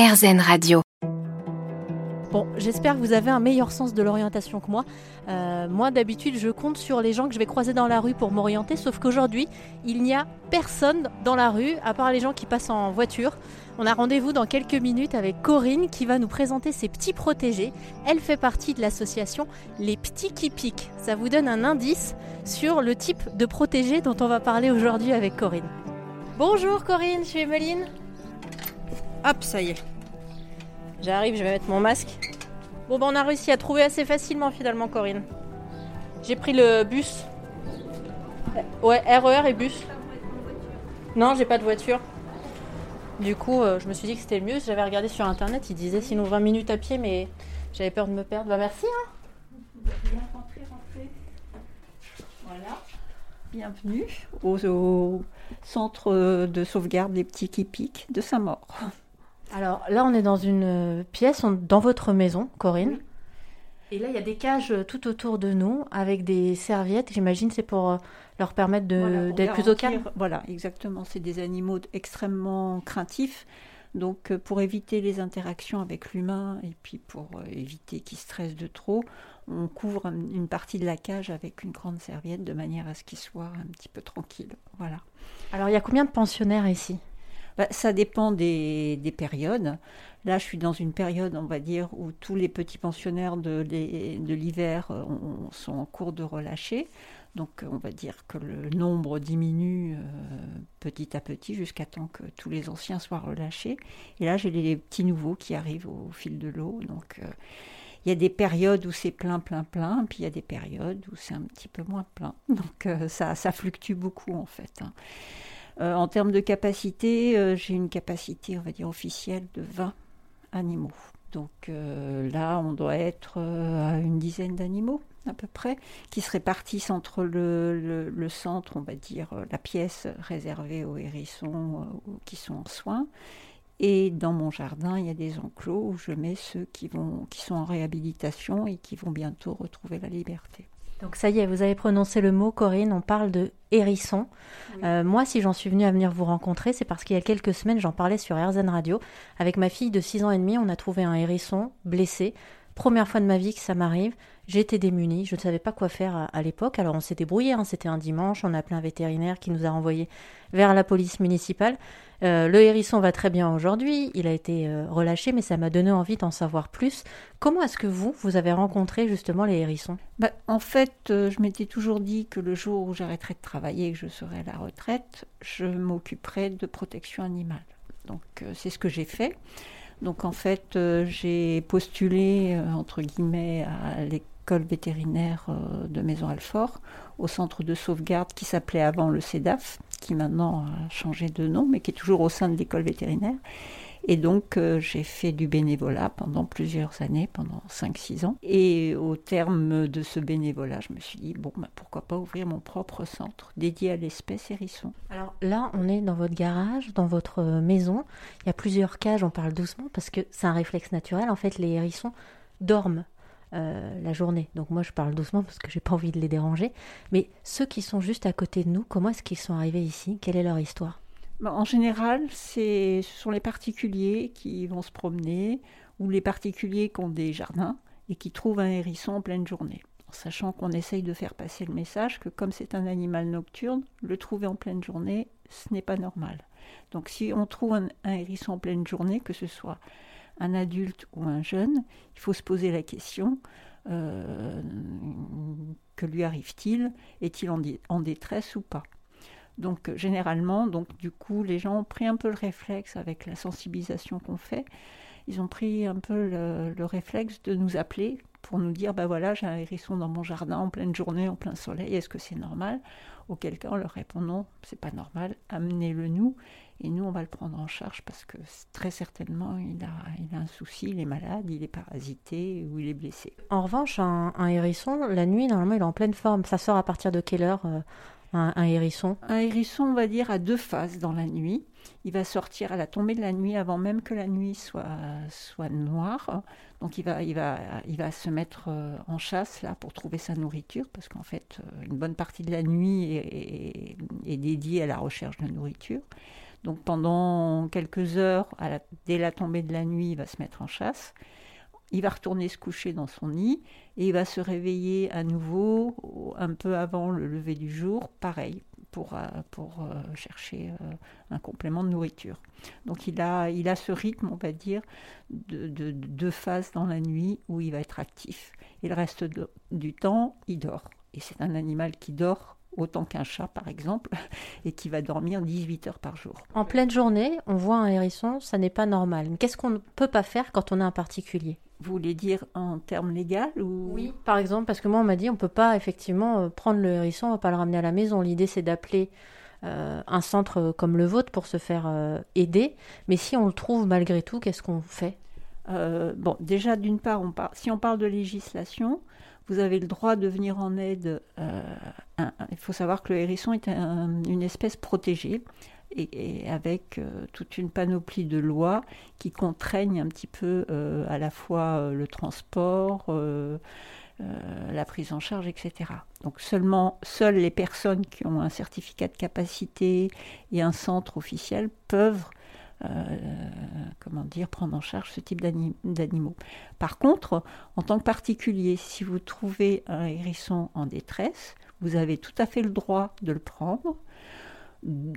RZN Radio. Bon, j'espère que vous avez un meilleur sens de l'orientation que moi. Euh, moi, d'habitude, je compte sur les gens que je vais croiser dans la rue pour m'orienter, sauf qu'aujourd'hui, il n'y a personne dans la rue, à part les gens qui passent en voiture. On a rendez-vous dans quelques minutes avec Corinne qui va nous présenter ses petits protégés. Elle fait partie de l'association Les Petits qui piquent. Ça vous donne un indice sur le type de protégé dont on va parler aujourd'hui avec Corinne. Bonjour Corinne, je suis Emeline. Hop, ça y est. J'arrive, je vais mettre mon masque. Bon, ben on a réussi à trouver assez facilement finalement, Corinne. J'ai pris le bus. Ouais, RER et bus. Non, j'ai pas de voiture. Du coup, euh, je me suis dit que c'était le mieux. J'avais regardé sur internet, il disait sinon 20 minutes à pied, mais j'avais peur de me perdre. Bah merci. Hein. Bien rentrez, rentrez. Voilà. Bienvenue au, au centre de sauvegarde des petits qui piquent de Saint-Maur. Alors là, on est dans une euh, pièce, on- dans votre maison, Corinne. Et là, il y a des cages euh, tout autour de nous avec des serviettes. J'imagine c'est pour euh, leur permettre Voilà, d'être plus au calme. Voilà, exactement. C'est des animaux extrêmement craintifs. Donc, pour éviter les interactions avec l'humain et puis pour éviter qu'ils stressent de trop, on couvre un- une partie de la cage avec une grande serviette de manière à ce qu'ils soient un petit peu tranquilles. Voilà. Alors, il y a combien de pensionnaires ici? Bah, ça dépend des, des périodes. Là, je suis dans une période, on va dire, où tous les petits pensionnaires de, l'hiver euh, ont- sont en cours de relâcher. Donc, euh, on va dire que le nombre diminue euh, petit à petit jusqu'à temps que tous les anciens soient relâchés. Et là, j'ai les petits nouveaux qui arrivent au fil de l'eau. Donc, il y a des périodes où c'est plein, plein, plein, puis il y a des périodes où c'est un petit peu moins plein. Donc, ça, ça fluctue beaucoup, en fait. hein. Euh, en termes de capacité, euh, j'ai une capacité, on va dire, officielle de 20 animaux. Donc euh, là, on doit être à une dizaine d'animaux à peu près, qui se répartissent entre le, centre, on va dire, la pièce réservée aux hérissons qui sont en soins. Et dans mon jardin, il y a des enclos où je mets ceux qui sont en réhabilitation et qui vont bientôt retrouver la liberté. Donc ça y est, vous avez prononcé le mot, Corinne, on parle de hérisson. Euh, moi, si j'en suis venue à venir vous rencontrer, c'est parce qu'il y a quelques semaines, j'en parlais sur RZN Radio. Avec ma fille de 6 ans et demi, on a trouvé un hérisson blessé. Première fois de ma vie que ça m'arrive. J'étais démunie, je ne savais pas quoi faire à, l'époque. Alors on s'est débrouillé, hein. c'était un dimanche, on a appelé un vétérinaire qui nous a renvoyé vers la police municipale. Euh, le hérisson va très bien aujourd'hui, il a été euh, relâché, mais ça m'a donné envie d'en savoir plus. Comment est-ce que vous, vous avez rencontré justement les hérissons? Bah, en fait, euh, je m'étais toujours dit que le jour où j'arrêterai de travailler et que je serai à la retraite, je m'occuperai de protection animale. Donc c'est ce que j'ai fait. Donc en fait, j'ai postulé, euh, entre guillemets, à vétérinaire euh, de Maison-Alfort, au centre de sauvegarde qui s'appelait avant le CEDAF, qui maintenant a changé de nom, mais qui est toujours au sein de l'école vétérinaire. Et donc, euh, j'ai fait du bénévolat pendant plusieurs années, pendant 5-6 ans. Et au terme de ce bénévolat, je me suis dit, bon, bah, pourquoi pas ouvrir mon propre centre dédié à l'espèce hérisson. Alors là, on est dans votre garage, dans votre euh, maison. Il y a plusieurs cages, on parle doucement parce que c'est un réflexe naturel. En fait, les hérissons dorment euh, la journée. Donc moi, je parle doucement parce que j'ai pas envie de les déranger. Mais ceux qui sont juste à côté de nous, comment est-ce qu'ils sont arrivés ici? Quelle est leur histoire? Bah, en général, ce sont les particuliers qui vont se promener ou les particuliers qui ont des jardins et qui trouvent un hérisson en pleine journée. En sachant qu'on essaye de faire passer le message que comme c'est un animal nocturne, le trouver en pleine journée, ce n'est pas normal. Donc si on trouve un, un hérisson en pleine journée, que ce soit un adulte ou un jeune, il faut se poser la question euh, que lui arrive-t-il Est-il en, dé- en détresse ou pas? Donc euh, généralement, donc du coup, les gens ont pris un peu le réflexe avec la sensibilisation qu'on fait. Ils ont pris un peu le réflexe de nous appeler pour nous dire, bah voilà, j'ai un hérisson dans mon jardin en pleine journée, en plein soleil, est-ce que c'est normal? Auquel cas on leur répond non, c'est pas normal, amenez-le nous et nous on va le prendre en charge parce que très certainement il a, il a un souci, il est malade, il est parasité ou il est blessé. En revanche, un, un hérisson, la nuit, normalement, il est en pleine forme. Ça sort à partir de quelle heure euh, un, hérisson Un hérisson, on va dire, a deux phases dans la nuit. Il va sortir à la tombée de la nuit avant même que la nuit soit, soit noire. Donc il va, il, va, il va se mettre euh, en chasse là pour trouver sa nourriture parce qu'en fait, euh, une bonne partie de la nuit est dédiée à la recherche de nourriture. Donc pendant quelques heures, dès la tombée de la nuit, il va se mettre en chasse. Il va retourner se coucher dans son nid et il va se réveiller à nouveau un peu avant le lever du jour, pareil, pour, euh, pour euh, chercher euh, un complément de nourriture. Donc il a, il a ce rythme, on va dire, de deux phases dans la nuit où il va être actif. Et le reste du temps, il dort. Et c'est un animal qui dort autant qu'un chat par exemple, et qui va dormir 18 heures par jour. En pleine journée, on voit un hérisson, ça n'est pas normal. Qu'est-ce qu'on ne peut pas faire quand on a un particulier? Vous voulez dire en termes légaux ou... Oui, par exemple, parce que moi on m'a dit on ne peut pas effectivement euh, prendre le hérisson, on ne va pas le ramener à la maison. L'idée c'est d'appeler euh, un centre comme le vôtre pour se faire euh, aider, mais si on le trouve malgré tout, qu'est-ce qu'on fait? Bon, déjà d'une part, on si on parle de législation, vous avez le droit de venir en aide. Euh, il faut savoir que le hérisson est une espèce protégée et, avec euh, toute une panoplie de lois qui contraignent un petit peu euh, à la fois le transport, la prise en charge, etc. Donc seulement seules les personnes qui ont un certificat de capacité et un centre officiel peuvent comment dire, prendre en charge ce type d'animaux. Par contre, en tant que particulier, si vous trouvez un hérisson en détresse, vous avez tout à fait le droit de le prendre,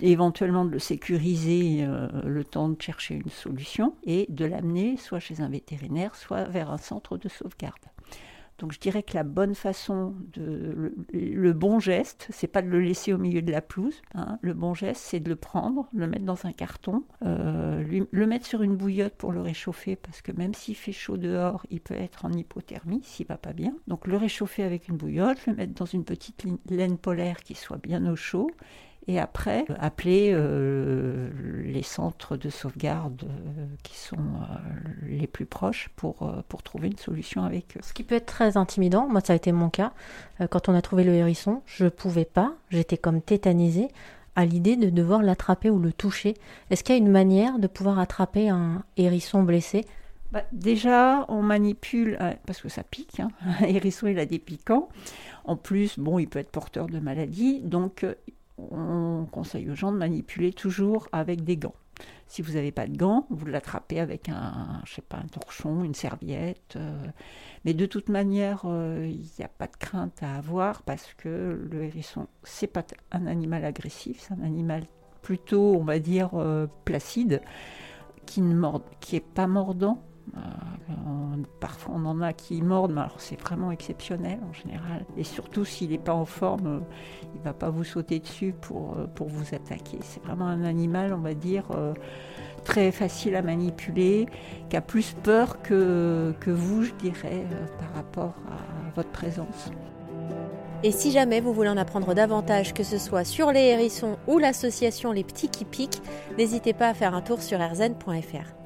éventuellement de le sécuriser euh, le temps de chercher une solution et de l'amener soit chez un vétérinaire, soit vers un centre de sauvegarde. Donc je dirais que la bonne façon, de, le, bon geste, c'est pas de le laisser au milieu de la pelouse. Hein. Le bon geste, c'est de le prendre, le mettre dans un carton, euh, le mettre sur une bouillotte pour le réchauffer, parce que même s'il fait chaud dehors, il peut être en hypothermie s'il va pas bien. Donc le réchauffer avec une bouillotte, le mettre dans une petite laine polaire qui soit bien au chaud, et après appeler euh, les centres de sauvegarde euh, qui sont euh, les plus proches pour, pour trouver une solution avec eux. Ce qui peut être très intimidant, moi ça a été mon cas, quand on a trouvé le hérisson, je ne pouvais pas, j'étais comme tétanisée à l'idée de devoir l'attraper ou le toucher. Est-ce qu'il y a une manière de pouvoir attraper un hérisson blessé? Bah, déjà, on manipule, parce que ça pique, hein. un hérisson il a des piquants. En plus, bon, il peut être porteur de maladies, donc on conseille aux gens de manipuler toujours avec des gants. Si vous n'avez pas de gants, vous l'attrapez avec un, je sais pas, un torchon, une serviette. Euh. mais de toute manière, euh, il n'y a pas de crainte à avoir parce que le hérisson, c'est pas un animal agressif, c'est un animal plutôt, on va dire, euh, placide, qui ne est pas mordant, euh, parfois on en a qui mordent, mais alors c'est vraiment exceptionnel en général. Et surtout s'il n'est pas en forme, euh, il ne va pas vous sauter dessus pour, euh, pour vous attaquer. C'est vraiment un animal, on va dire, très facile à manipuler, qui a plus peur que, que vous, je dirais, par rapport à votre présence. Et si jamais vous voulez en apprendre davantage, que ce soit sur les hérissons ou l'association Les Petits qui Piquent, n'hésitez pas à faire un tour sur rzn.fr.